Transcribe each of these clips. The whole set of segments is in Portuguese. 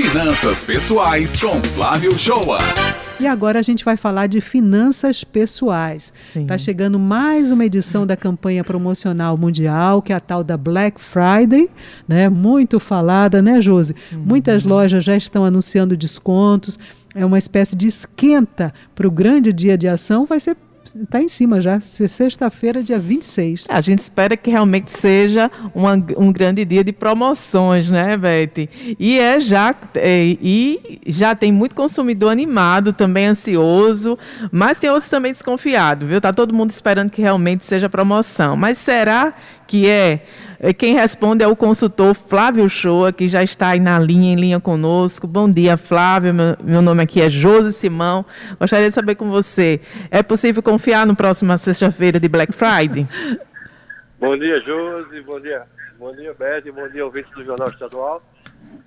Finanças Pessoais com Flávio Shoa. E agora a gente vai falar de finanças pessoais. Está chegando mais uma edição da campanha promocional mundial, que é a tal da Black Friday, né? Muito falada, né, Josi? Uhum. Muitas lojas já estão anunciando descontos. É uma espécie de esquenta para o grande dia de ação. Vai ser está em cima já, sexta-feira, dia 26. A gente espera que realmente seja uma, um grande dia de promoções, né, Beth? E é já é, e já tem muito consumidor animado, também ansioso, mas tem outros também desconfiados, viu? Tá todo mundo esperando que realmente seja promoção. Mas será que é, é quem responde é o consultor Flávio Shoa, que já está aí na linha, em linha conosco. Bom dia, Flávio. Meu, meu nome aqui é Josi Simão. Gostaria de saber com você, é possível confiar no próximo sexta-feira de Black Friday? Bom dia, Josi. Bom dia, bom dia, Beth. Bom dia, ouvintes do Jornal Estadual.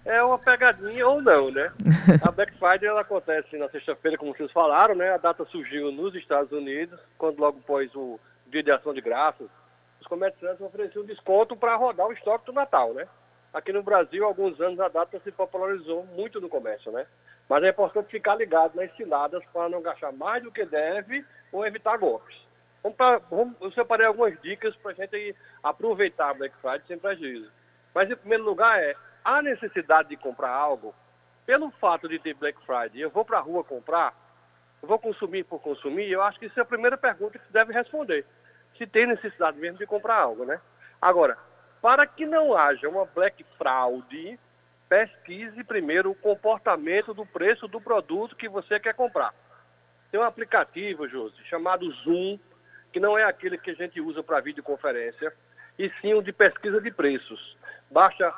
É uma pegadinha ou não, né? A Black Friday ela acontece na sexta-feira, como vocês falaram, né? A data surgiu nos Estados Unidos, quando logo após o Dia de Ação de Graças, comerciantes ofereciam desconto para rodar o estoque do Natal, né? Aqui no Brasil, há alguns anos, a data se popularizou muito no comércio, né? Mas é importante ficar ligado nas ciladas para não gastar mais do que deve ou evitar golpes. Vamos pra, vamos, eu separei algumas dicas para a gente aproveitar a Black Friday sem prejuízo. Mas, em primeiro lugar, é a necessidade de comprar algo, pelo fato de ter Black Friday, eu vou para a rua comprar, eu vou consumir por consumir, eu acho que isso é a primeira pergunta que se deve responder se tem necessidade mesmo de comprar algo, né? Agora, para que não haja uma black fraud, pesquise primeiro o comportamento do preço do produto que você quer comprar. Tem um aplicativo, Josi, chamado Zoom, que não é aquele que a gente usa para videoconferência, e sim o de pesquisa de preços. Basta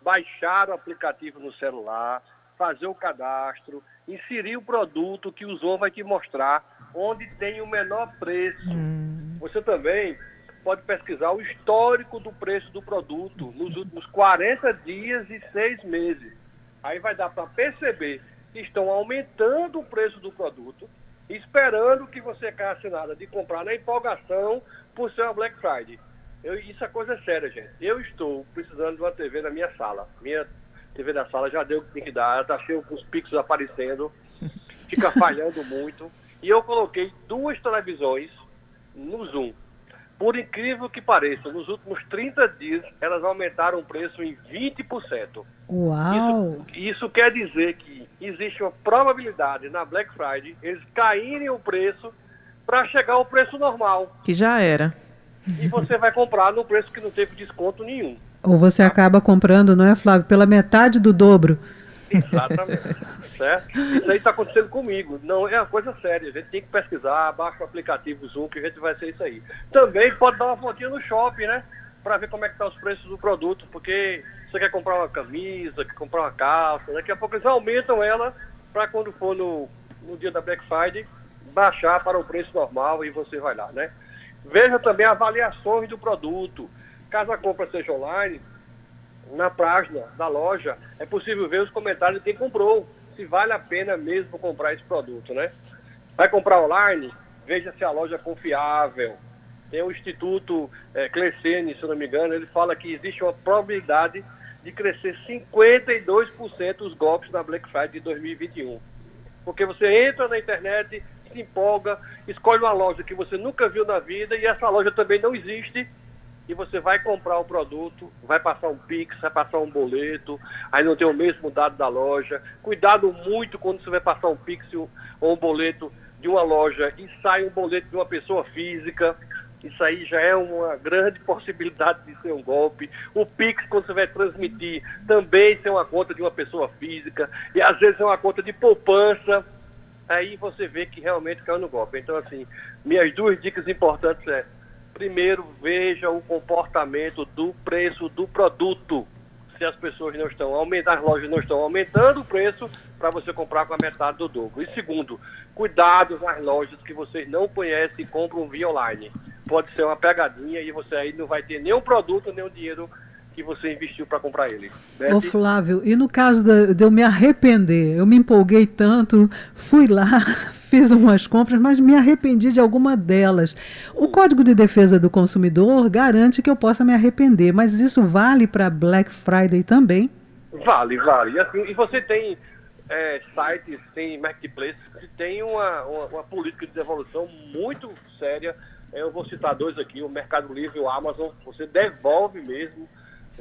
baixar o aplicativo no celular, fazer o cadastro, inserir o produto que o Zoom vai te mostrar onde tem o menor preço. Hum. Você também pode pesquisar o histórico do preço do produto nos últimos 40 dias e 6 meses. Aí vai dar para perceber que estão aumentando o preço do produto, esperando que você caia nada de comprar na empolgação por ser uma Black Friday. Eu, isso é coisa séria, gente. Eu estou precisando de uma TV na minha sala. Minha TV da sala já deu o que tem que dar, está cheio com os pixels aparecendo, fica falhando muito. E eu coloquei duas televisões no Zoom. Por incrível que pareça, nos últimos 30 dias elas aumentaram o preço em 20%. Uau! Isso, isso quer dizer que existe uma probabilidade na Black Friday eles caírem o preço para chegar ao preço normal. Que já era. E você vai comprar no preço que não teve desconto nenhum. Ou você acaba comprando, não é, Flávio, pela metade do dobro. Exatamente. certo? Isso aí está acontecendo comigo. Não é uma coisa séria. A gente tem que pesquisar, baixa o aplicativo Zoom que a gente vai ser isso aí. Também pode dar uma voltinha no shopping, né? Para ver como é que tá os preços do produto, porque você quer comprar uma camisa, quer comprar uma calça, daqui a pouco eles aumentam ela para quando for no, no dia da Black Friday baixar para o preço normal e você vai lá, né? Veja também avaliações do produto. Caso a compra seja online, na página da loja é possível ver os comentários de quem comprou, se vale a pena mesmo comprar esse produto, né? Vai comprar online? Veja se a loja é confiável. Tem o Instituto é, Clecene, se não me engano, ele fala que existe uma probabilidade de crescer 52% os golpes na Black Friday de 2021. Porque você entra na internet, se empolga, escolhe uma loja que você nunca viu na vida e essa loja também não existe e você vai comprar o produto, vai passar um Pix, vai passar um boleto, aí não tem o mesmo dado da loja. Cuidado muito quando você vai passar um Pix ou um boleto de uma loja e sai um boleto de uma pessoa física. Isso aí já é uma grande possibilidade de ser um golpe. O Pix, quando você vai transmitir, também ser uma conta de uma pessoa física. E às vezes é uma conta de poupança. Aí você vê que realmente caiu no golpe. Então, assim, minhas duas dicas importantes é primeiro veja o comportamento do preço do produto. Se as pessoas não estão aumentando, as lojas não estão aumentando o preço para você comprar com a metade do dobro. E segundo, cuidado nas lojas que vocês não conhecem e compram via online. Pode ser uma pegadinha e você aí não vai ter nenhum produto, o dinheiro que você investiu para comprar ele. Beth? Ô Flávio, e no caso de eu me arrepender, eu me empolguei tanto, fui lá, fiz umas compras, mas me arrependi de alguma delas. O Código de Defesa do Consumidor garante que eu possa me arrepender, mas isso vale para Black Friday também? Vale, vale. E, assim, e você tem é, sites, tem marketplaces que tem uma, uma, uma, política de devolução muito séria. Eu vou citar dois aqui, o Mercado Livre e o Amazon. Você devolve mesmo.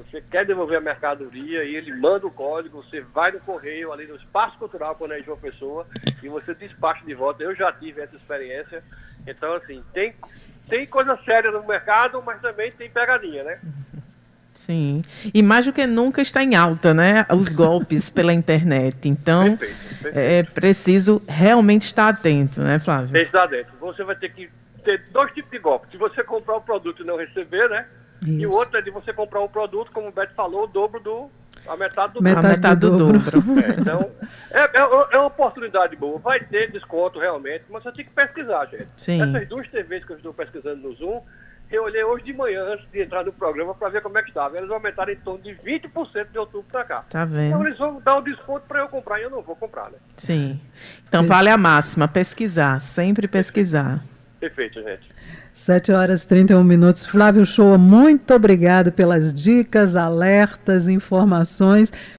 Você quer devolver a mercadoria e ele manda o código, você vai no correio, ali no espaço cultural, quando é de uma pessoa, e você despacha de volta. Eu já tive essa experiência. Então, assim, tem, tem coisa séria no mercado, mas também tem pegadinha, né? Sim. E mais do que nunca está em alta, né? Os golpes pela internet. Então, perfeito, perfeito. é preciso realmente estar atento, né, Flávio? Estar atento. Você vai ter que ter dois tipos de golpes. Se você comprar o produto e não receber, né? Isso. E o outro é de você comprar um produto, como o Beto falou, o dobro do. A metade do metade, metade do, dobro. dobro. É, então, é, é, é, uma oportunidade boa. Vai ter desconto realmente, mas você tem que pesquisar, gente. Sim. Essas duas TVs que eu estou pesquisando no Zoom, eu olhei hoje de manhã, antes de entrar no programa, para ver como é que estava. Eles aumentaram em torno de 20% de outubro para cá. Tá vendo? Então eles vão dar o um desconto para eu comprar e eu não vou comprar, né? Sim. Então vale a máxima, pesquisar, sempre pesquisar. Perfeito, gente. 7 horas e 31 minutos. Flávio Shoa, muito obrigado pelas dicas, alertas, informações.